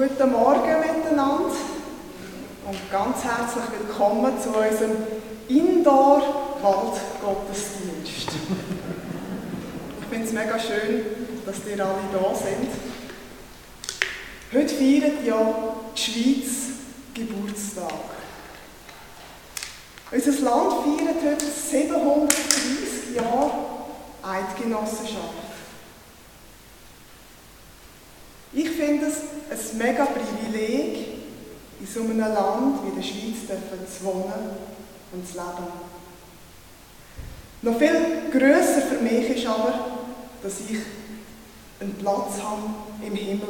Guten Morgen miteinander und ganz herzlich willkommen zu unserem Indoor-Waldgottesdienst. Ich finde es mega schön, dass ihr alle da sind. Heute feiert ja die Schweiz Geburtstag. Unser Land feiert heute 730 Jahre Eidgenossenschaft. Ich finde es ein mega Privileg, in so einem Land wie der Schweiz zu wohnen und zu leben. Noch viel grösser für mich ist aber, dass ich einen Platz habe im Himmel.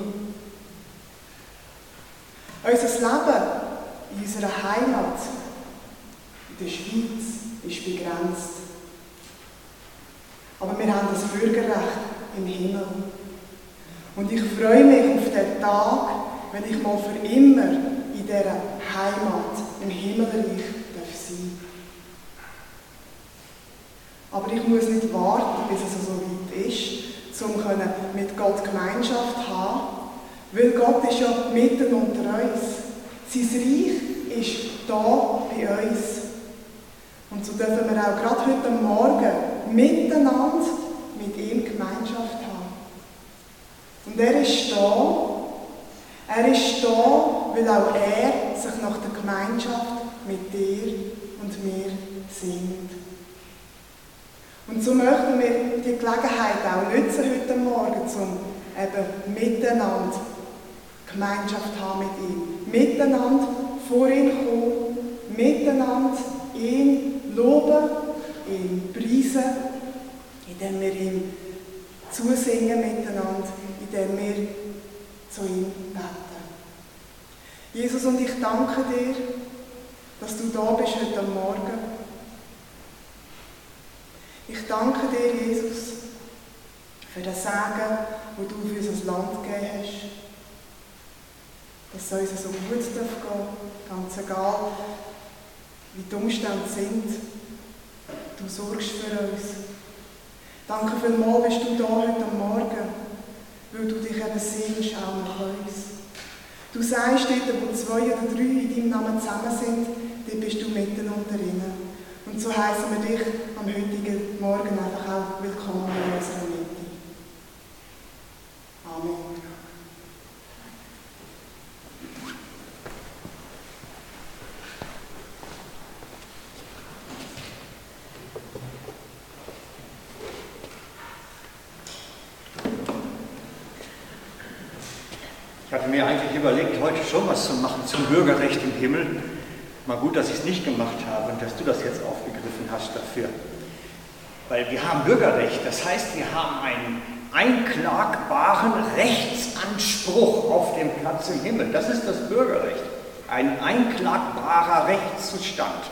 Unser Leben in unserer Heimat, in der Schweiz, ist begrenzt. Aber wir haben das Bürgerrecht im Himmel. Und ich freue mich auf den Tag, wenn ich mal für immer in dieser Heimat im Himmelreich darf sein Aber ich muss nicht warten, bis es so weit ist, um mit Gott Gemeinschaft zu haben, weil Gott ist ja mitten unter uns. Sein Reich ist da bei uns. Und so dürfen wir auch gerade heute Morgen miteinander mit ihm Gemeinschaft. Und er ist da. Er ist da, weil auch er sich nach der Gemeinschaft mit dir und mir sehnt. Und so möchten wir die Gelegenheit auch nutzen heute Morgen, um eben miteinander Gemeinschaft haben mit ihm. Miteinander vor ihn kommen, miteinander ihn loben, ihn preisen, indem wir ihm zusingen miteinander indem wir zu ihm beten. Jesus, und ich danke dir, dass du da bist heute Morgen. Ich danke dir, Jesus, für den Segen, den du für unser Land gegeben hast. Dass es uns so gut gehen ganz egal, wie die Umstände sind. Du sorgst für uns. Danke vielmals, bist du da heute Morgen weil du dich eben sehnst auch nach uns. Du sagst dort, wo zwei oder drei in deinem Namen zusammen sind, dort bist du mitten unter ihnen. Und so heißen wir dich am heutigen Morgen einfach auch willkommen in unserer Mitte. Amen. Ich hatte mir eigentlich überlegt, heute schon was zu machen zum Bürgerrecht im Himmel. Mal gut, dass ich es nicht gemacht habe und dass du das jetzt aufgegriffen hast dafür. Weil wir haben Bürgerrecht, das heißt, wir haben einen einklagbaren Rechtsanspruch auf dem Platz im Himmel. Das ist das Bürgerrecht. Ein einklagbarer Rechtszustand.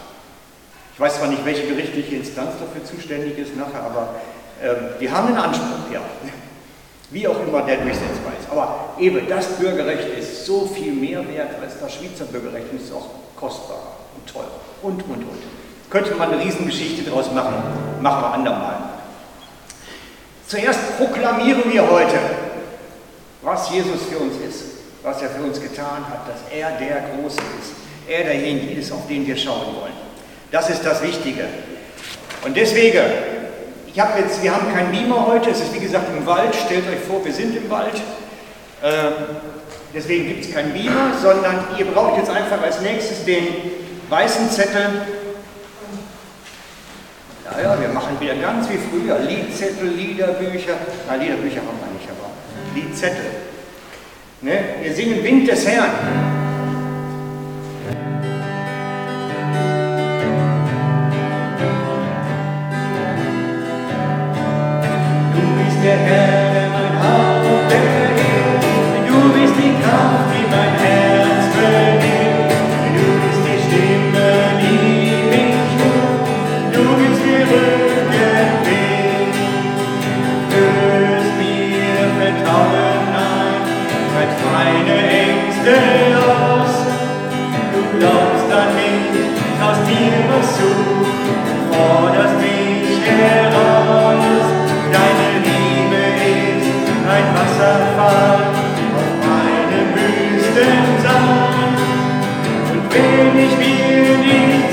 Ich weiß zwar nicht, welche gerichtliche Instanz dafür zuständig ist nachher, aber äh, wir haben einen Anspruch, ja wie auch immer der durchsetzbar ist. Aber eben, das Bürgerrecht ist so viel mehr wert als das Schweizer Bürgerrecht und ist auch kostbarer und teurer und, und, und. Könnte man eine Riesengeschichte daraus machen, machen wir andermal. Zuerst proklamieren wir heute, was Jesus für uns ist, was er für uns getan hat, dass er der Große ist, er derjenige ist, auf den wir schauen wollen. Das ist das Wichtige. Und deswegen ich habe jetzt, wir haben keinen Beamer heute, es ist wie gesagt im Wald, stellt euch vor, wir sind im Wald. Äh, deswegen gibt es keinen Beamer, sondern ihr braucht jetzt einfach als nächstes den weißen Zettel. Ja, ja, wir machen wieder ganz wie früher, Liedzettel, Liederbücher. Na, Liederbücher haben wir nicht, aber Liedzettel. Ne? Wir singen Wind des Herrn. Glaubst an mich, traust dir was zu, forderst mich heraus. König, wir dich.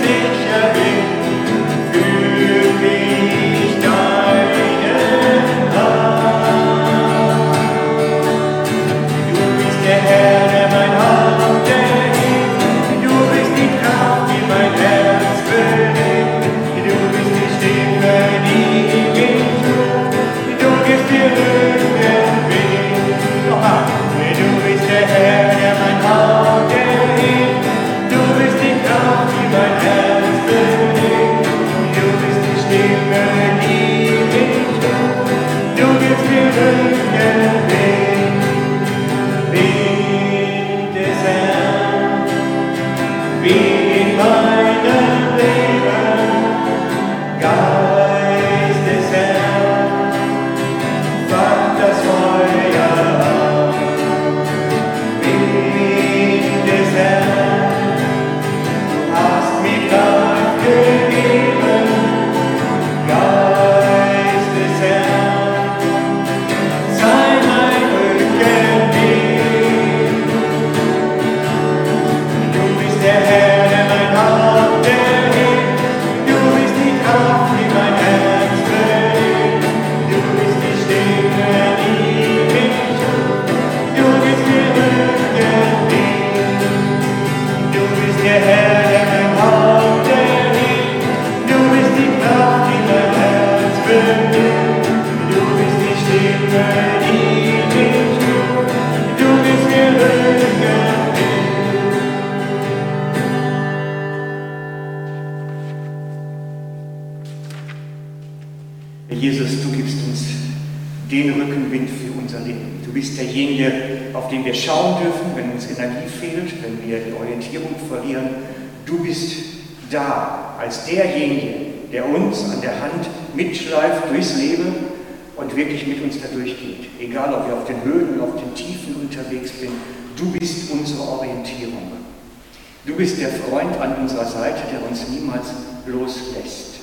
derjenige, der uns an der Hand mitschleift durchs Leben und wirklich mit uns dadurch geht. Egal, ob wir auf den Höhen oder auf den Tiefen unterwegs sind, du bist unsere Orientierung. Du bist der Freund an unserer Seite, der uns niemals loslässt.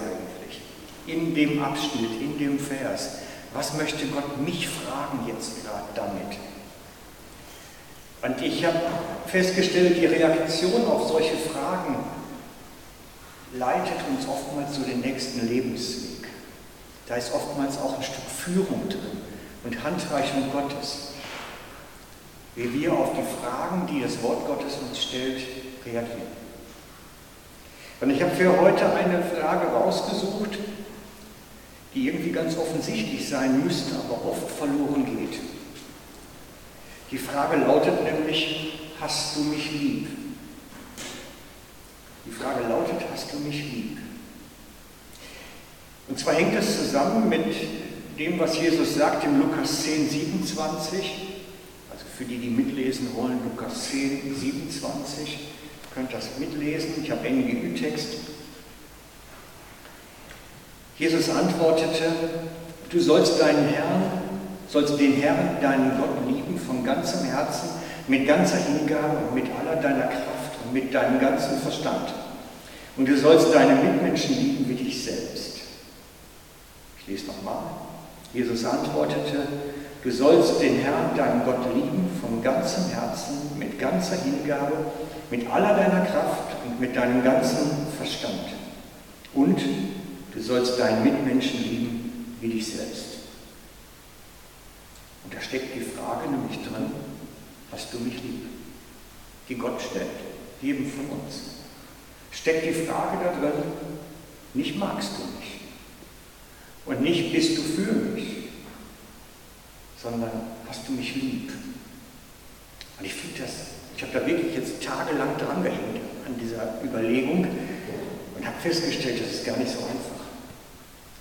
Eigentlich? In dem Abschnitt, in dem Vers. Was möchte Gott mich fragen jetzt gerade damit? Und ich habe festgestellt, die Reaktion auf solche Fragen leitet uns oftmals zu den nächsten Lebensweg. Da ist oftmals auch ein Stück Führung drin und Handreichung Gottes, wie wir auf die Fragen, die das Wort Gottes uns stellt, reagieren. Und ich habe für heute eine Frage rausgesucht, die irgendwie ganz offensichtlich sein müsste, aber oft verloren geht. Die Frage lautet nämlich, hast du mich lieb? Die Frage lautet, hast du mich lieb? Und zwar hängt das zusammen mit dem, was Jesus sagt im Lukas 10, 27. Also für die, die mitlesen wollen, Lukas 10, 27. Könnt das mitlesen. Ich habe NGÜ-Text. Jesus antwortete, du sollst deinen Herrn, sollst den Herrn, deinen Gott lieben von ganzem Herzen, mit ganzer Hingabe und mit aller deiner Kraft und mit deinem ganzen Verstand. Und du sollst deine Mitmenschen lieben wie dich selbst. Ich lese nochmal. Jesus antwortete, du sollst den Herrn, deinen Gott lieben von ganzem Herzen, mit ganzer Hingabe, mit aller deiner Kraft und mit deinem ganzen Verstand. Und du sollst deinen Mitmenschen lieben wie dich selbst. Und da steckt die Frage nämlich drin, hast du mich lieb? Die Gott stellt, jedem von uns. Steckt die Frage da drin, nicht magst du mich und nicht bist du für mich, sondern hast du mich lieb. Und ich finde das, ich habe da wirklich jetzt tagelang dran gehängt an dieser Überlegung und habe festgestellt, das ist gar nicht so einfach.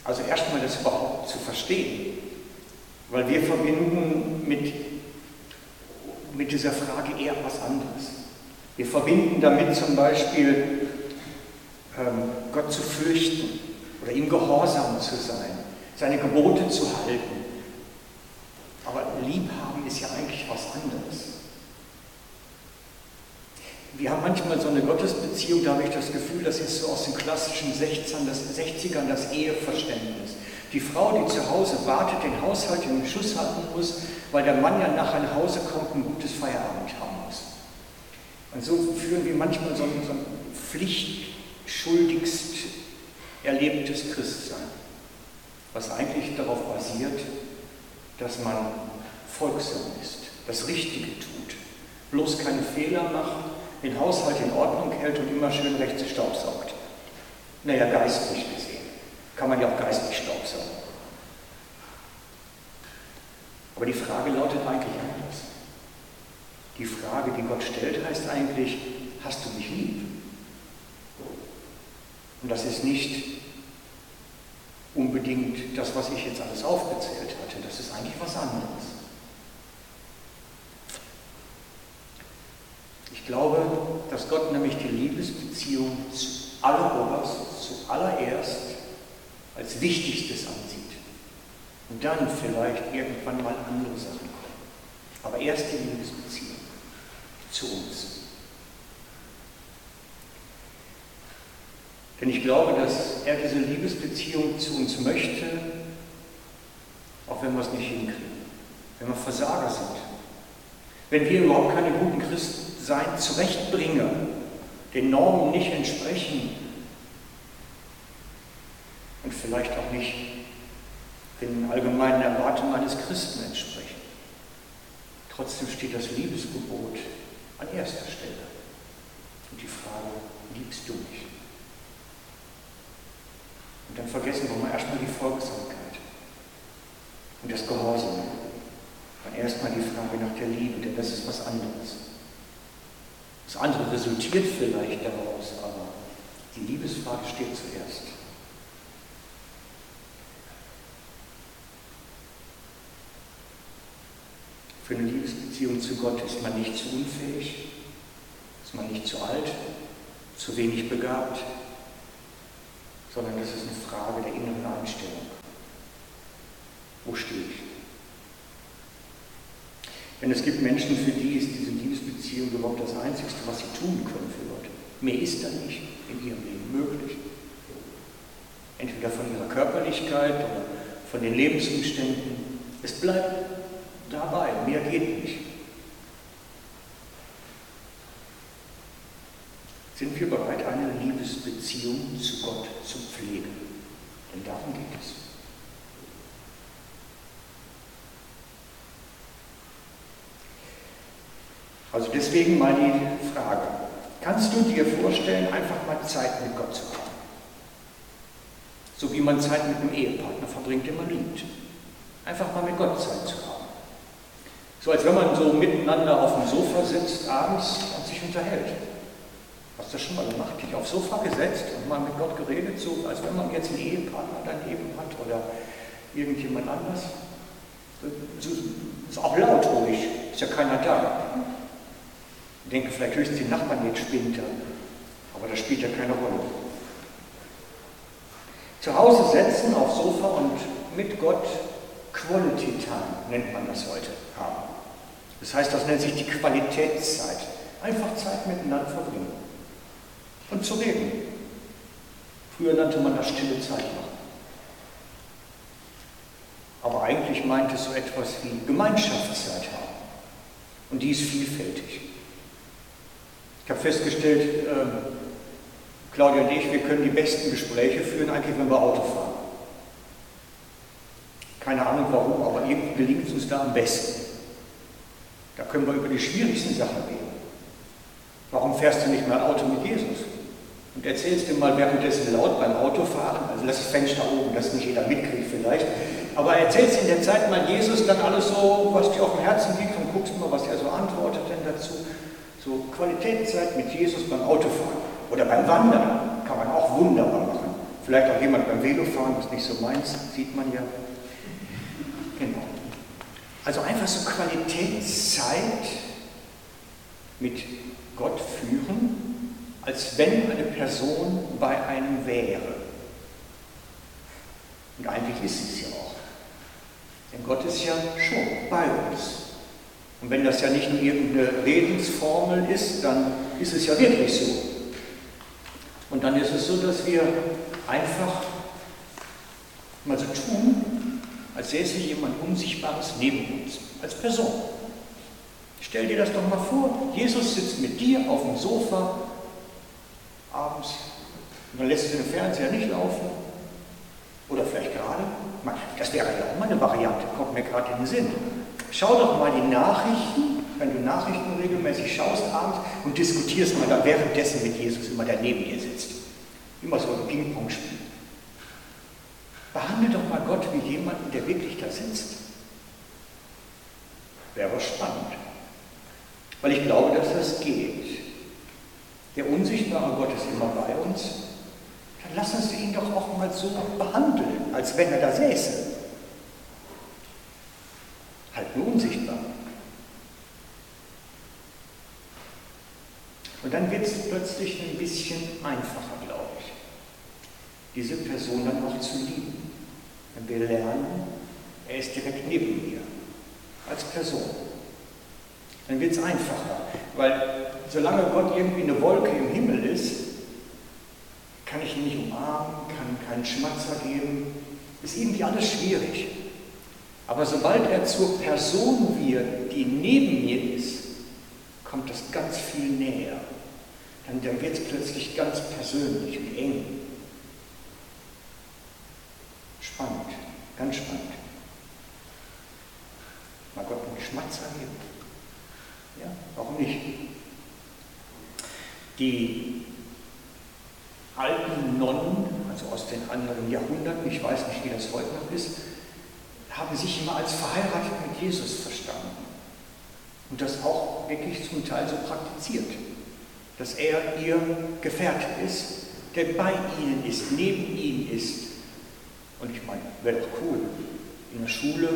Also erstmal das überhaupt zu verstehen, weil wir verbinden mit, mit dieser Frage eher was anderes. Wir verbinden damit zum Beispiel ähm, Gott zu fürchten oder ihm gehorsam zu sein, seine Gebote zu halten. Aber Liebhaben ist ja eigentlich was anderes. Wir haben manchmal so eine Gottesbeziehung, da habe ich das Gefühl, das ist so aus den klassischen 60ern das, 60ern das Eheverständnis. Die Frau, die zu Hause wartet, den Haushalt im Schuss halten muss, weil der Mann ja nachher nach Hause kommt und ein gutes Feierabend haben muss. Und so führen wir manchmal so ein, so ein pflichtschuldigst erlebtes Christsein, was eigentlich darauf basiert, dass man folgsam ist, das Richtige tut, bloß keine Fehler macht, den Haushalt in Ordnung hält und immer schön rechts staubsaugt. Naja, geistlich gesehen. Kann man ja auch geistlich staubsaugen. Aber die Frage lautet eigentlich anders. Die Frage, die Gott stellt, heißt eigentlich, hast du mich lieb? Und das ist nicht unbedingt das, was ich jetzt alles aufgezählt hatte. Das ist eigentlich was anderes. Ich glaube, dass Gott nämlich die Liebesbeziehung zualleroberst, zuallererst als Wichtigstes ansieht. Und dann vielleicht irgendwann mal andere Sachen kommen. Aber erst die Liebesbeziehung zu uns. Denn ich glaube, dass er diese Liebesbeziehung zu uns möchte, auch wenn wir es nicht hinkriegen, wenn wir Versager sind, wenn wir überhaupt keine guten Christen sein zurechtbringen, den Normen nicht entsprechen und vielleicht auch nicht den allgemeinen Erwartungen eines Christen entsprechen. Trotzdem steht das Liebesgebot an erster Stelle. Und die Frage, liebst du mich? Und dann vergessen wir mal erstmal die Folgsamkeit und das Gehorsam. Und erstmal die Frage nach der Liebe, denn das ist was anderes. Das andere resultiert vielleicht daraus, aber Die Liebesfrage steht zuerst. Für eine Liebesbeziehung zu Gott ist man nicht zu unfähig, ist man nicht zu alt, zu wenig begabt, sondern das ist eine Frage der inneren Einstellung. Wo stehe ich? Denn es gibt Menschen, für die ist diese Liebesbeziehung überhaupt das Einzige, was sie tun können für Gott. Mehr ist da nicht in ihrem Leben möglich. Entweder von ihrer Körperlichkeit oder von den Lebensumständen. Es bleibt dabei, mehr geht nicht. Sind wir bereit, eine Liebesbeziehung zu Gott zu pflegen? Denn darum geht es. Also deswegen mal die Frage, kannst du dir vorstellen, einfach mal Zeit mit Gott zu haben? So wie man Zeit mit einem Ehepartner verbringt, den man liebt. Einfach mal mit Gott Zeit zu haben. So als wenn man so miteinander auf dem Sofa sitzt abends und sich unterhält. Hast du das schon mal gemacht? Dich aufs Sofa gesetzt und mal mit Gott geredet, so als wenn man jetzt einen Ehepartner daneben hat oder irgendjemand anders? Ist auch laut ruhig, ist ja keiner da. Denke, vielleicht höchstens die Nachbarn jetzt spinnt aber das spielt ja keine Rolle. Zu Hause setzen aufs Sofa und mit Gott Quality Time nennt man das heute haben. Das heißt, das nennt sich die Qualitätszeit. Einfach Zeit miteinander verbringen und zu reden. Früher nannte man das stille Zeit machen. Aber eigentlich meint es so etwas wie Gemeinschaftszeit haben. Und die ist vielfältig. Ich habe festgestellt, äh, Claudia und ich, wir können die besten Gespräche führen, eigentlich wenn wir Auto fahren. Keine Ahnung warum, aber irgendwie gelingt es uns da am besten. Da können wir über die schwierigsten Sachen reden. Warum fährst du nicht mal Auto mit Jesus? Und erzählst dir mal währenddessen laut beim Autofahren, also lass das Fenster oben, dass nicht jeder mitkriegt vielleicht, aber erzählst in der Zeit mal Jesus dann alles so, was dir auf dem Herzen liegt und guckst mal, was er so antwortet denn dazu. So Qualitätszeit mit Jesus beim Autofahren oder beim Wandern kann man auch wunderbar machen. Vielleicht auch jemand beim Velofahren, was nicht so meins, sieht man ja. Genau. Also einfach so Qualitätszeit mit Gott führen, als wenn eine Person bei einem wäre. Und eigentlich ist es ja auch. Denn Gott ist ja schon bei uns. Und wenn das ja nicht nur irgendeine Redensformel ist, dann ist es ja wirklich so. Und dann ist es so, dass wir einfach mal so tun, als säße jemand Unsichtbares neben uns, als Person. Stell dir das doch mal vor, Jesus sitzt mit dir auf dem Sofa abends und dann lässt du den Fernseher nicht laufen. Oder vielleicht gerade, das wäre ja auch mal eine Variante, kommt mir gerade in den Sinn. Schau doch mal die Nachrichten, wenn du Nachrichten regelmäßig schaust abends und diskutierst mal da währenddessen mit Jesus, immer der neben dir sitzt. Immer so ein Ping-Pong-Spiel. Behandle doch mal Gott wie jemanden, der wirklich da sitzt. Wäre spannend. Weil ich glaube, dass das geht. Der unsichtbare Gott ist immer bei uns. Dann lass uns ihn doch auch mal so behandeln, als wenn er da säße halt nur unsichtbar. Und dann wird es plötzlich ein bisschen einfacher, glaube ich, diese Person dann auch zu lieben. Wenn wir lernen, er ist direkt neben mir, als Person. Dann wird es einfacher, weil solange Gott irgendwie eine Wolke im Himmel ist, kann ich ihn nicht umarmen, kann keinen Schmatzer geben, ist irgendwie alles schwierig. Aber sobald er zur Person wird, die neben mir ist, kommt das ganz viel näher. Dann, dann wird es plötzlich ganz persönlich und eng. Spannend, ganz spannend. Mal Gott einen Schmatzer geben. Ja, warum nicht? Die alten Nonnen, also aus den anderen Jahrhunderten, ich weiß nicht, wie das heute noch ist, haben sich immer als verheiratet mit Jesus verstanden. Und das auch wirklich zum Teil so praktiziert, dass er ihr Gefährte ist, der bei ihnen ist, neben ihnen ist. Und ich meine, wäre doch cool, in der Schule,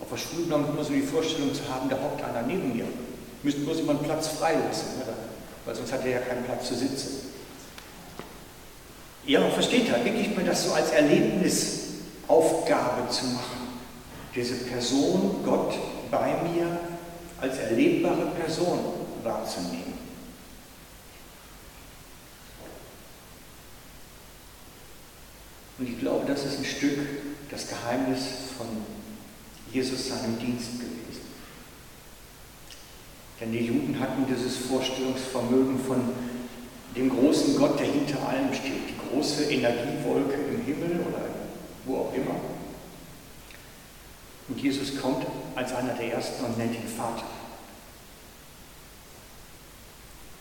auf der Schulbank immer so die Vorstellung zu haben, da hockt einer neben mir. Müsste bloß immer einen Platz freilassen, oder? weil sonst hat er ja keinen Platz zu sitzen. Ja, versteht er, wirklich mal das so als Erlebnisaufgabe zu machen. Diese Person, Gott bei mir, als erlebbare Person wahrzunehmen. Und ich glaube, das ist ein Stück das Geheimnis von Jesus seinem Dienst gewesen. Denn die Juden hatten dieses Vorstellungsvermögen von dem großen Gott, der hinter allem steht, die große Energiewolke im Himmel oder wo auch immer. Und Jesus kommt als einer der Ersten und nennt ihn Vater.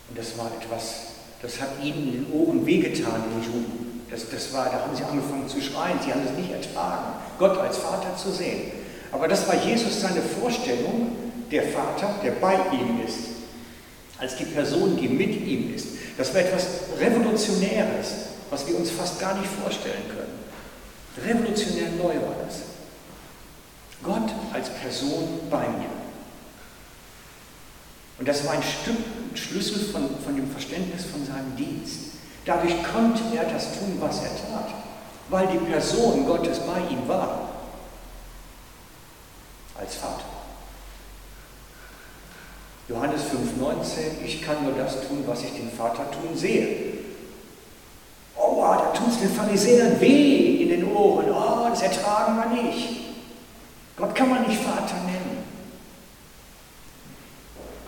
Und das war etwas, das hat ihnen in den Ohren wehgetan, den Juden. Das, das war, da haben sie angefangen zu schreien, sie haben es nicht ertragen, Gott als Vater zu sehen. Aber das war Jesus seine Vorstellung, der Vater, der bei ihm ist, als die Person, die mit ihm ist. Das war etwas Revolutionäres, was wir uns fast gar nicht vorstellen können. Revolutionär neu war das. Person bei mir. Und das war ein Stück, ein Schlüssel von, von dem Verständnis von seinem Dienst. Dadurch konnte er das tun, was er tat, weil die Person Gottes bei ihm war, als Vater. Johannes 5,19, ich kann nur das tun, was ich den Vater tun sehe. Oh, da tut es den Pharisäern weh in den Ohren. Oh, das ertragen wir nicht. Gott kann man nicht Vater nennen.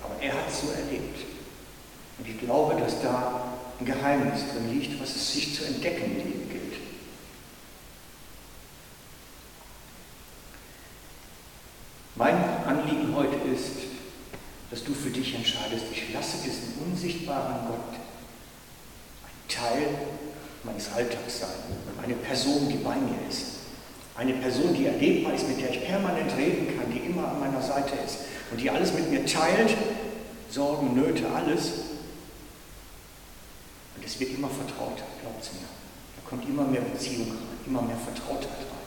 Aber er hat es so erlebt. Und ich glaube, dass da ein Geheimnis drin liegt, was es sich zu entdecken gilt. Mein Anliegen heute ist, dass du für dich entscheidest, ich lasse diesen unsichtbaren Gott ein Teil meines Alltags sein, eine Person, die bei mir ist, eine Person, die erlebbar ist, mit der ich permanent reden kann, die immer an meiner Seite ist und die alles mit mir teilt, Sorgen, Nöte, alles. Und es wird immer vertrauter, glaubt es mir. Da kommt immer mehr Beziehung rein, immer mehr Vertrautheit rein.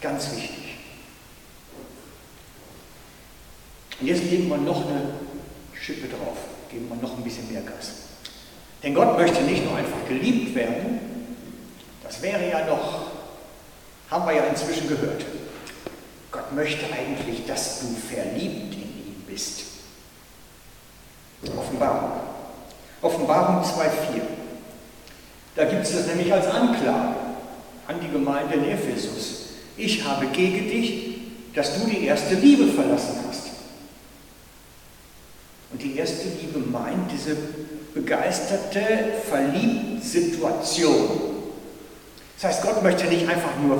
Ganz wichtig. Und jetzt geben wir noch eine Schippe drauf, geben wir noch ein bisschen mehr Gas. Denn Gott möchte nicht nur einfach geliebt werden, das wäre ja noch, haben wir ja inzwischen gehört. Gott möchte eigentlich, dass du verliebt in ihn bist. Offenbarung. Offenbarung 2.4. Da gibt es das nämlich als Anklage an die Gemeinde in Ephesus. Ich habe gegen dich, dass du die erste Liebe verlassen hast. Und die erste Liebe meint diese begeisterte Verliebtsituation. Das heißt, Gott möchte nicht einfach nur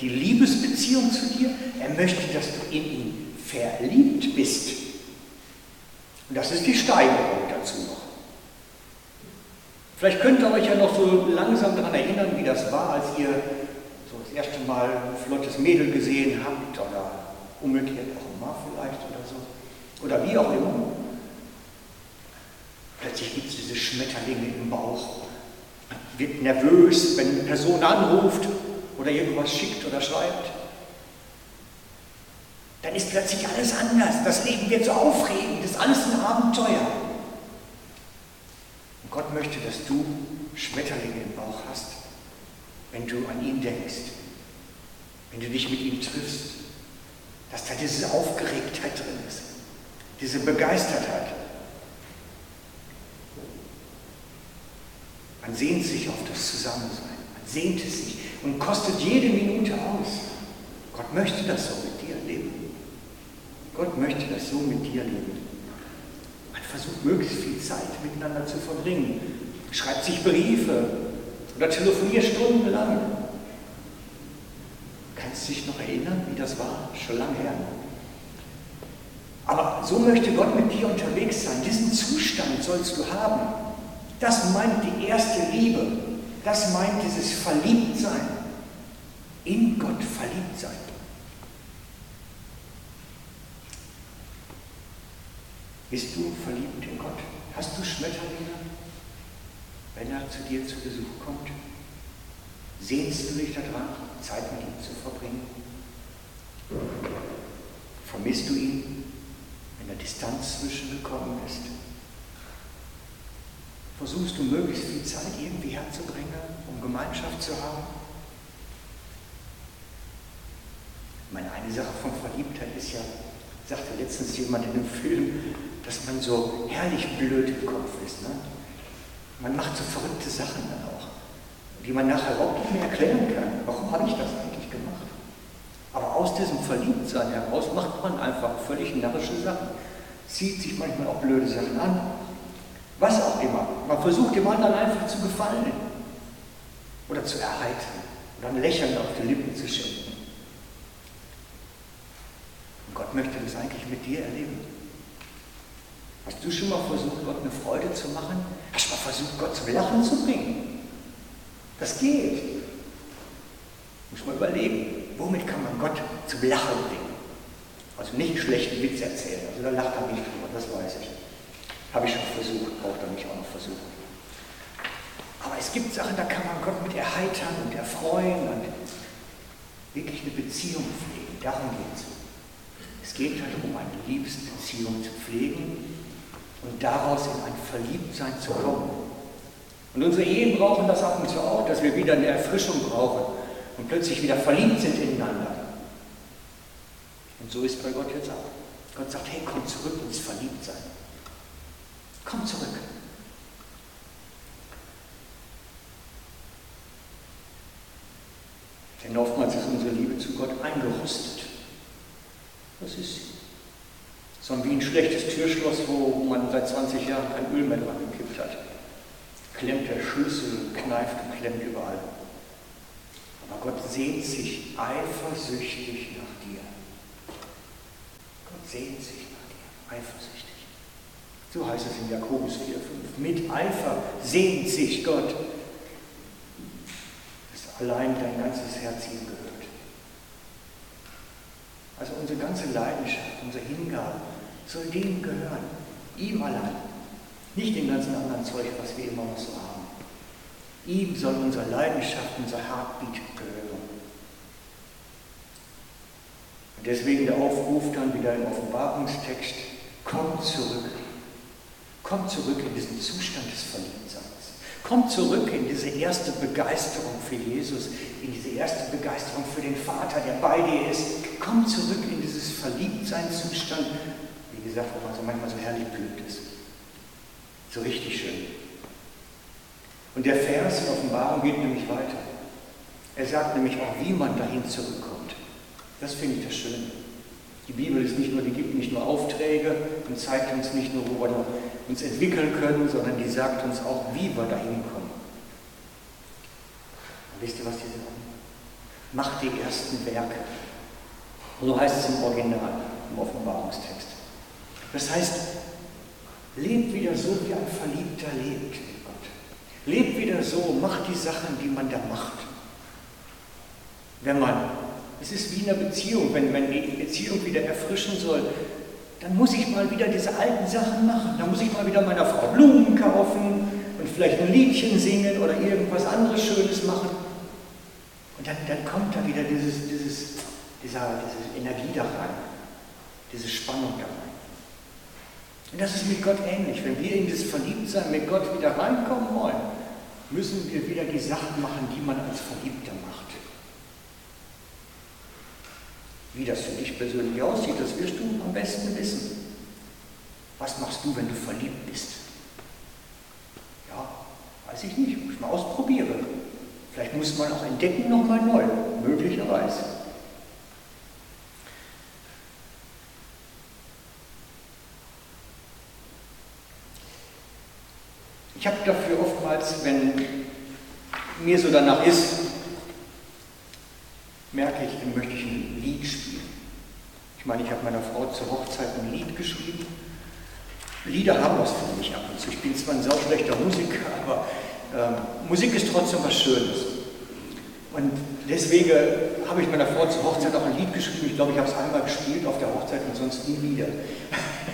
die Liebesbeziehung zu dir, er möchte, dass du in ihn verliebt bist. Und das ist die Steigerung dazu noch. Vielleicht könnt ihr euch ja noch so langsam daran erinnern, wie das war, als ihr so das erste Mal ein flottes Mädel gesehen habt oder umgekehrt auch mal vielleicht oder so. Oder wie auch immer. Plötzlich gibt es diese Schmetterlinge im Bauch. Man wird nervös, wenn eine Person anruft oder irgendwas schickt oder schreibt. Dann ist plötzlich alles anders. Das Leben wird so aufregend, das ist alles ein Abenteuer. Und Gott möchte, dass du Schmetterlinge im Bauch hast, wenn du an ihn denkst, wenn du dich mit ihm triffst, dass da diese Aufgeregtheit drin ist, diese Begeistertheit. Man sehnt sich auf das Zusammensein. Man sehnt es sich und kostet jede Minute aus. Gott möchte das so mit dir leben. Gott möchte das so mit dir leben. Man versucht möglichst viel Zeit miteinander zu verbringen. Schreibt sich Briefe oder telefoniert stundenlang. Kannst du dich noch erinnern, wie das war? Schon lange her. Aber so möchte Gott mit dir unterwegs sein. Diesen Zustand sollst du haben. Das meint die erste Liebe. Das meint dieses Verliebtsein. In Gott verliebt sein. Bist du verliebt in Gott? Hast du Schmetterlinge? wenn er zu dir zu Besuch kommt? Sehnst du dich daran, Zeit mit ihm zu verbringen? Vermisst du ihn, wenn da Distanz zwischengekommen ist? Versuchst du möglichst viel Zeit irgendwie herzubringen, um Gemeinschaft zu haben? Ich meine, eine Sache von Verliebtheit ist ja, sagte letztens jemand in einem Film, dass man so herrlich blöd im Kopf ist. Ne? Man macht so verrückte Sachen dann auch, die man nachher überhaupt nicht mehr erklären kann. Warum habe ich das eigentlich gemacht? Aber aus diesem Verliebtsein heraus macht man einfach völlig narrische Sachen. Zieht sich manchmal auch blöde Sachen an. Was auch immer. Man versucht dem anderen einfach zu gefallen. Oder zu erheitern. Oder ein Lächeln auf die Lippen zu schenken. Und Gott möchte das eigentlich mit dir erleben. Hast du schon mal versucht, Gott eine Freude zu machen? Hast du mal versucht, Gott zum Lachen zu bringen? Das geht. Muss man überlegen, womit kann man Gott zum Lachen bringen? Also nicht einen schlechten Witz erzählen, also da lacht er nicht drüber, das weiß ich. Habe ich schon versucht, braucht er mich auch noch versuchen. Aber es gibt Sachen, da kann man Gott mit erheitern und erfreuen und wirklich eine Beziehung pflegen. Darum geht es. Es geht halt um eine Liebesbeziehung zu pflegen und daraus in ein Verliebtsein zu kommen. Und unsere Ehen brauchen das ab und zu auch, dass wir wieder eine Erfrischung brauchen und plötzlich wieder verliebt sind ineinander. Und so ist bei Gott jetzt auch. Gott sagt, hey, komm zurück ins Verliebtsein. Komm zurück. Denn oftmals ist unsere Liebe zu Gott eingerostet. Das ist sie sondern wie ein schlechtes Türschloss, wo man seit 20 Jahren kein Öl mehr dran gekippt hat. Klemmt der Schlüssel, kneift und klemmt überall. Aber Gott sehnt sich eifersüchtig nach dir. Gott sehnt sich nach dir, eifersüchtig. So heißt es in Jakobus 4,5. Mit Eifer sehnt sich Gott, dass allein dein ganzes Herz ihm gehört. Also unsere ganze Leidenschaft, unsere Hingabe soll dem gehören, ihm allein. Nicht dem ganzen anderen Zeug, was wir immer noch so haben. Ihm soll unsere Leidenschaft, unser Heartbeat gehören. Und deswegen der Aufruf dann wieder im Offenbarungstext, komm zurück. Komm zurück in diesen Zustand des Verliebtseins. Komm zurück in diese erste Begeisterung für Jesus, in diese erste Begeisterung für den Vater, der bei dir ist. Komm zurück in dieses Verliebtseinszustand, wie gesagt, wo man so manchmal so herrlich blüht ist. So richtig schön. Und der Vers in Offenbarung geht nämlich weiter. Er sagt nämlich auch, wie man dahin zurückkommt. Das finde ich das Schöne. Die Bibel ist nicht nur, die gibt nicht nur Aufträge und zeigt uns nicht nur, wo wir uns entwickeln können, sondern die sagt uns auch, wie wir dahin kommen. Und wisst ihr, was die sagen? Macht die ersten Werke. So heißt es im Original, im Offenbarungstext. Das heißt, lebt wieder so, wie ein Verliebter lebt mit Gott. Lebt wieder so, macht die Sachen, die man da macht. Wenn man, es ist wie in einer Beziehung, wenn man die Beziehung wieder erfrischen soll, dann muss ich mal wieder diese alten Sachen machen. Dann muss ich mal wieder meiner Frau Blumen kaufen und vielleicht ein Liedchen singen oder irgendwas anderes Schönes machen. Und dann, dann kommt da wieder dieses, dieses, dieser, diese Energie da rein, diese Spannung da rein. Und das ist mit Gott ähnlich. Wenn wir in das Verliebtsein mit Gott wieder reinkommen wollen, müssen wir wieder die Sachen machen, die man als Verliebter macht. Wie das für dich persönlich aussieht, das wirst du am besten wissen. Was machst du, wenn du verliebt bist? Ja, weiß ich nicht, muss ich mal ausprobieren. Vielleicht muss man auch entdecken nochmal neu, möglicherweise. Ich habe dafür oftmals, wenn mir so danach ist, merke ich, dann möchte ich ein Lied spielen. Ich meine, ich habe meiner Frau zur Hochzeit ein Lied geschrieben. Lieder haben was für mich ab und zu. Ich bin zwar ein sauschlechter Musiker, aber äh, Musik ist trotzdem was Schönes. Und deswegen habe ich meiner Frau zur Hochzeit auch ein Lied geschrieben. Ich glaube, ich habe es einmal gespielt auf der Hochzeit und sonst nie wieder.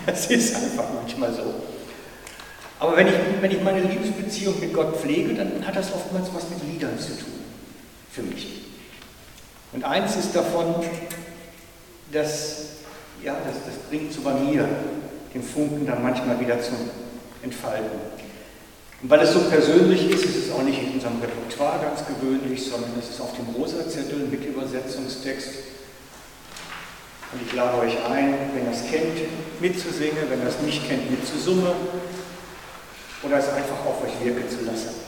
Das ist einfach manchmal so. Aber wenn ich, wenn ich meine Liebesbeziehung mit Gott pflege, dann hat das oftmals was mit Liedern zu tun. Für mich. Und eins ist davon, dass, ja, das, das bringt so bei mir den Funken dann manchmal wieder zum Entfalten. Und weil es so persönlich ist, ist es auch nicht in unserem Repertoire ganz gewöhnlich, sondern es ist auf dem Rosa-Zettel mit Übersetzungstext. Und ich lade euch ein, wenn ihr es kennt, mitzusingen, wenn ihr es nicht kennt, mitzusummen oder es einfach auf euch wirken zu lassen.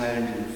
Der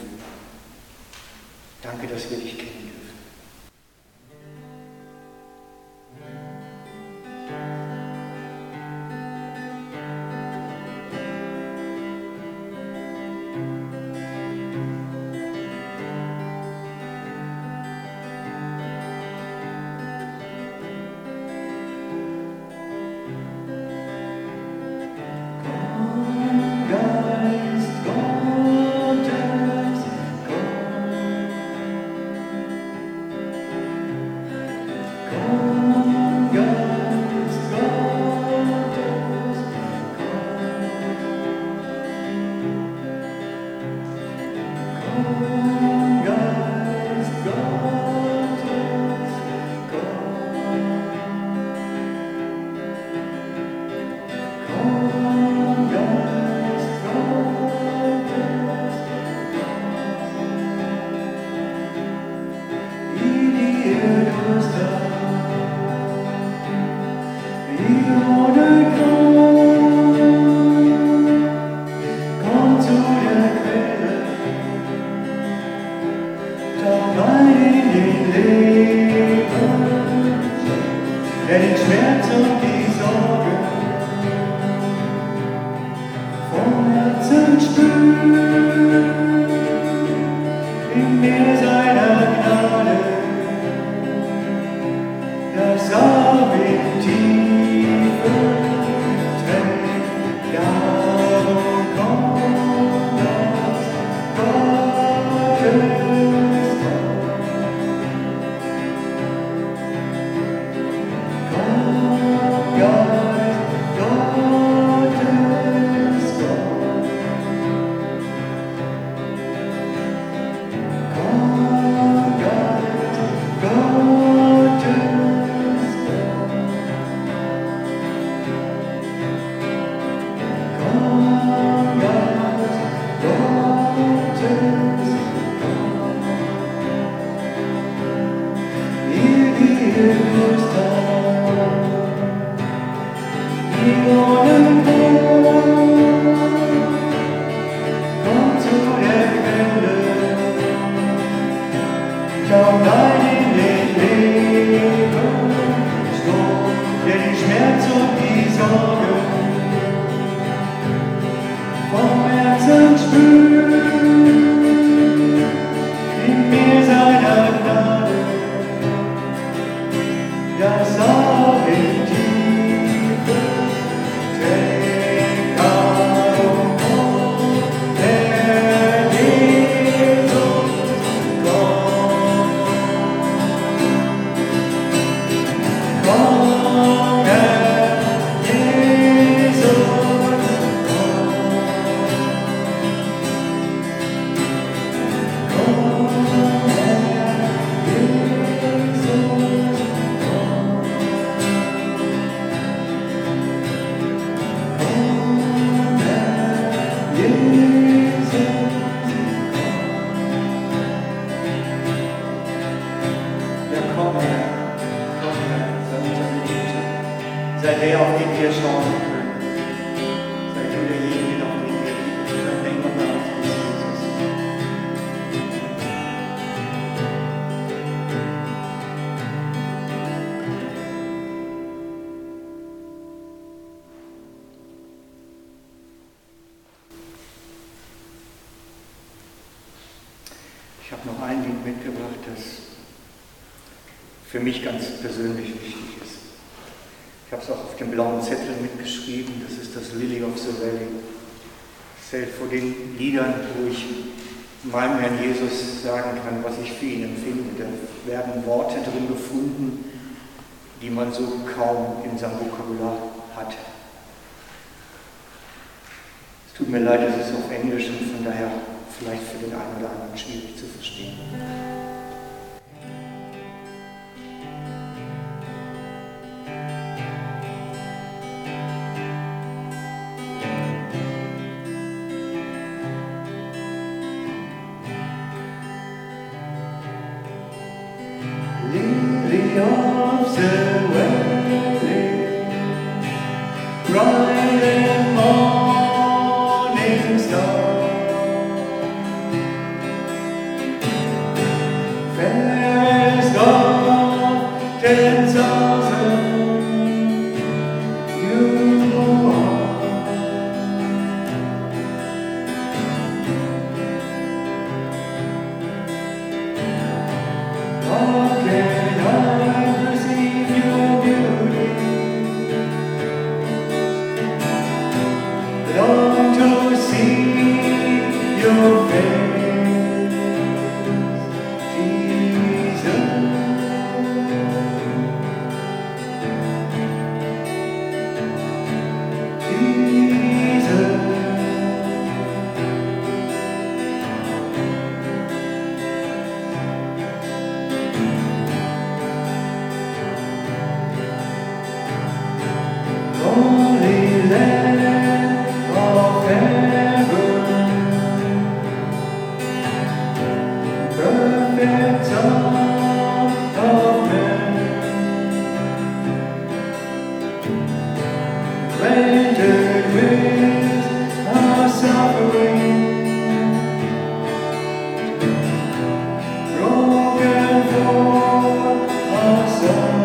mehr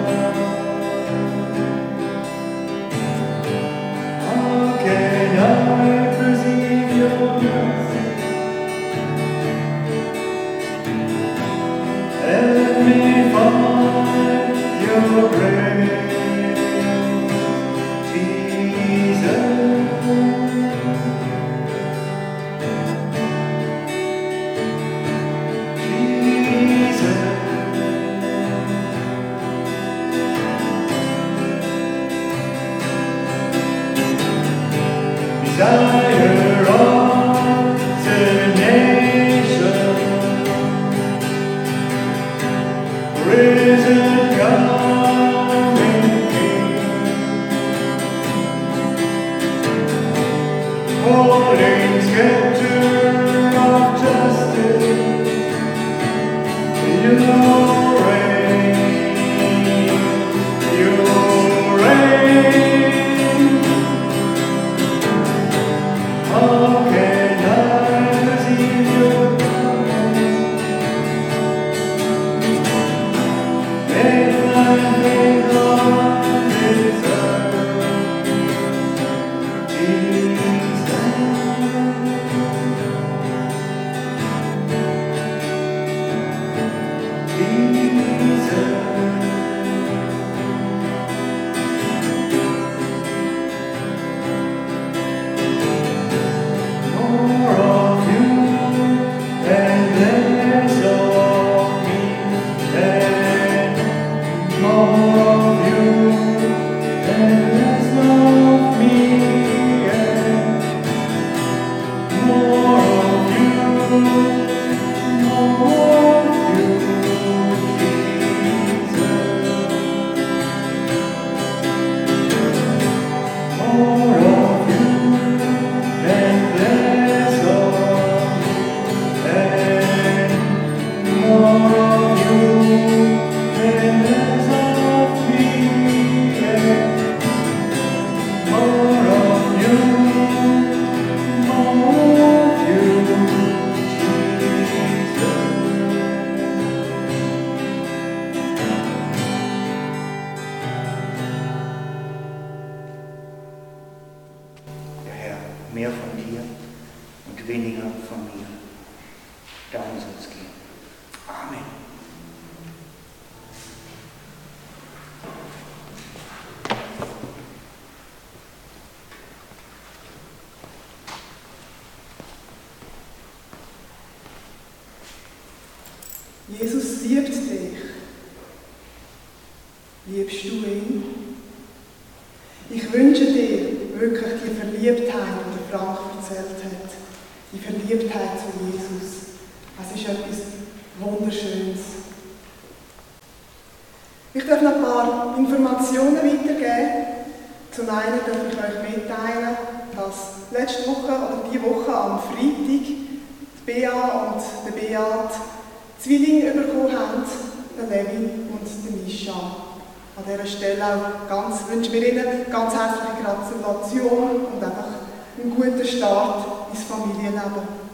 einen guten Start ins Familienleben.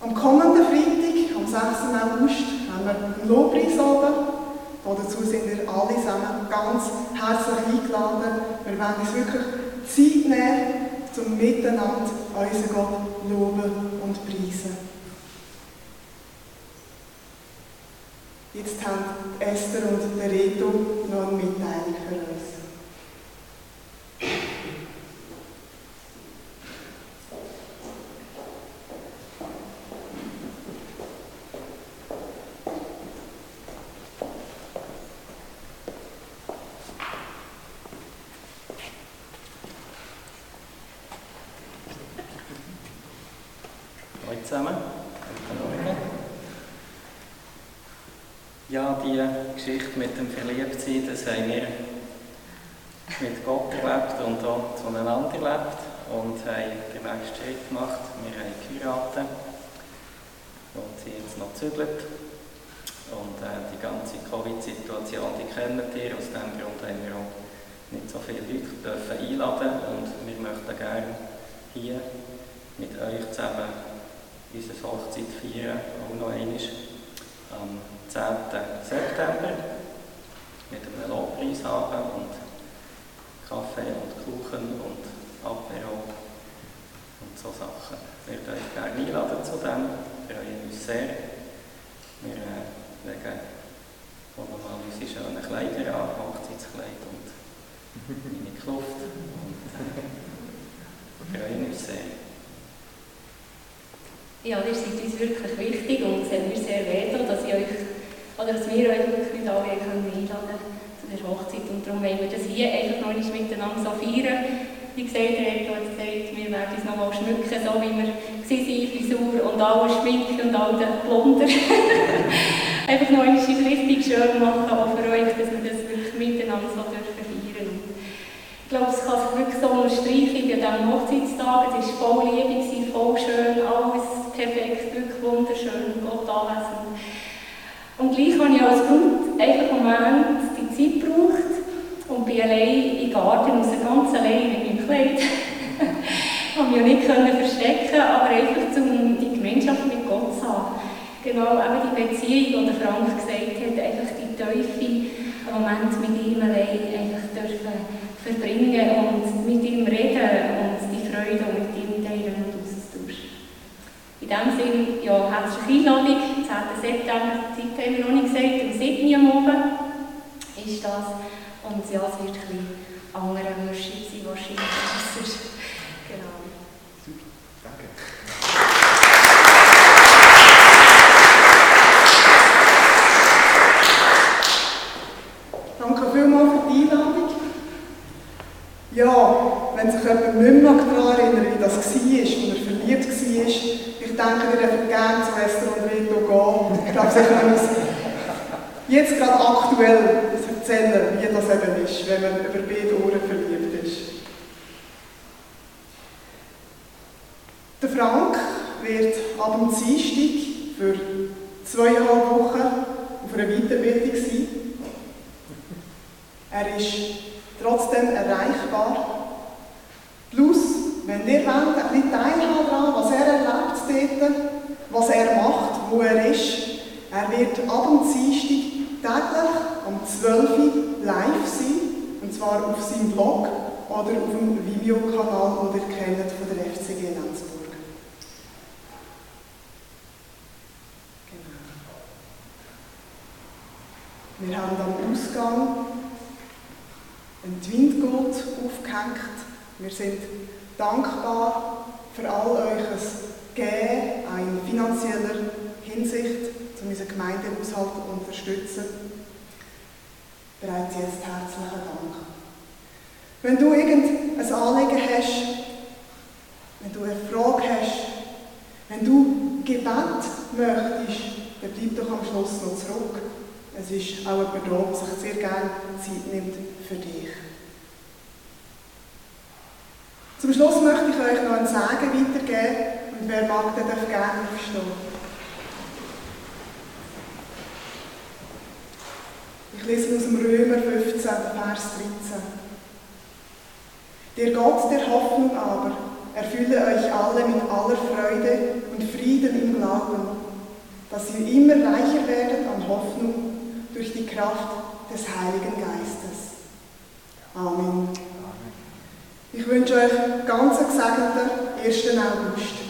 Am kommenden Freitag, am 6. August, haben wir einen Lobpreis oben. Dazu sind wir alle zusammen ganz herzlich eingeladen. Wir werden uns wirklich Zeit nehmen, um miteinander unseren Gott loben und preisen. Jetzt haben Esther und der Reto noch eine Mitteilung für uns. Hallo zusammen. Guten Morgen. Ja, die Geschichte mit dem Verliebtsein, das haben wir mit Gott erlebt und auch zueinander erlebt und haben den nächsten Schritt gemacht. Wir haben geheiratet und sind jetzt noch gezügelt. Und äh, die ganze Covid-Situation, die kennen ihr. Aus diesem Grund haben wir auch nicht so viele Leute dürfen einladen und wir möchten gerne hier mit euch zusammen unsere Hochzeit feiern, auch noch einmal am 10. September mit einem Lobpreis haben und Kaffee und Kuchen und Apero und so Sachen. Wir würden euch gerne einladen zu dem, wir freuen uns sehr. Wir äh, legen auch nochmal unsere schönen Kleider an, Hochzeitskleid und meine Kluft und äh, freuen uns sehr. Ja, ihr seid uns wirklich wichtig und es hat mir sehr weh, dass, dass wir euch wirklich nicht alle einladen können zu der Hochzeit. Und darum wollen wir das hier einfach noch nicht miteinander so feiern. Wie gesagt, der Eto hat gesagt, wir werden uns noch mal schmücken, so wie wir waren, Frisur und alle Schminke und all den Plunder. einfach noch einmal richtig schön machen, auch für euch, dass wir das wirklich miteinander so dürfen feiern. Ich glaube, es kann sich wirklich so unterstreichen an diesem Hochzeitstag. Es war voll Liebe, voll schön, alles perfekt, wirklich wunderschön, Gott anwesend. Und gleich habe ich als Brut einfach einen Moment die Zeit gebraucht und bin allein im Garten, aus ganz allein in meinem Kleid. ich konnte mich ja nicht verstecken, aber einfach um die Gemeinschaft mit Gott zu haben. Genau, eben die Beziehung, die Frank gesagt hat, einfach die Teufel, Moment mit ihm allein einfach dürfen verbringen und mit ihm reden und die Freude mit ihm teilen und austauschen. In diesem Sinne, ja, herzliche Einladung, 10. September, die Zeit haben wir noch nicht gesagt, um 7 Uhr am Abend ist das. Und ja, es wird ein bisschen anderer Worship sein, wahrscheinlich. Genau. Super, danke. Danke vielmals für die Einladung. Ja, wenn sich jemand nicht mehr daran erinnert, wie das war, als er verliebt war, ich denke, wir dürfen gerne zu Esther und Rito gehen. Ich glaube, sie können jetzt gerade aktuell erzählen, wie das eben ist, wenn man über beide Ohren verliebt ist. Der Frank wird ab dem Dienstag für zweieinhalb Wochen auf einer Weiterbildung sein. Er ist trotzdem erreichbar. Plus, wenn ihr wollt, ein bisschen teilhaben was er erlebt dort, was er macht, wo er ist. Er wird ab dem Dienstag täglich um 12 Uhr live sein, und zwar auf seinem Blog oder auf dem Vimeo-Kanal, den ihr kennt von der FCG Lenzburg. Genau. Wir haben am Ausgang einen Windgurt aufgehängt. Wir sind dankbar für all euch Gehen in finanzieller Hinsicht um unseren Gemeindehaushalt zu unterstützen. Bereits jetzt herzlichen Dank. Wenn du irgendein Anliegen hast, wenn du eine Frage hast, wenn du Gebet möchtest, dann bleib doch am Schluss noch zurück. Es ist auch jemand da, der sich sehr gerne Zeit nimmt für dich. Zum Schluss möchte ich euch noch ein Sagen weitergeben und wer mag, der darf gerne aufstehen. Ich lese aus dem Römer 15, Vers 13. Der Gott der Hoffnung aber erfülle euch alle mit aller Freude und Frieden im Glauben, dass ihr immer reicher werdet an Hoffnung durch die Kraft des Heiligen Geistes. Amen. Ich wünsche euch ganz gesegneten 1. August.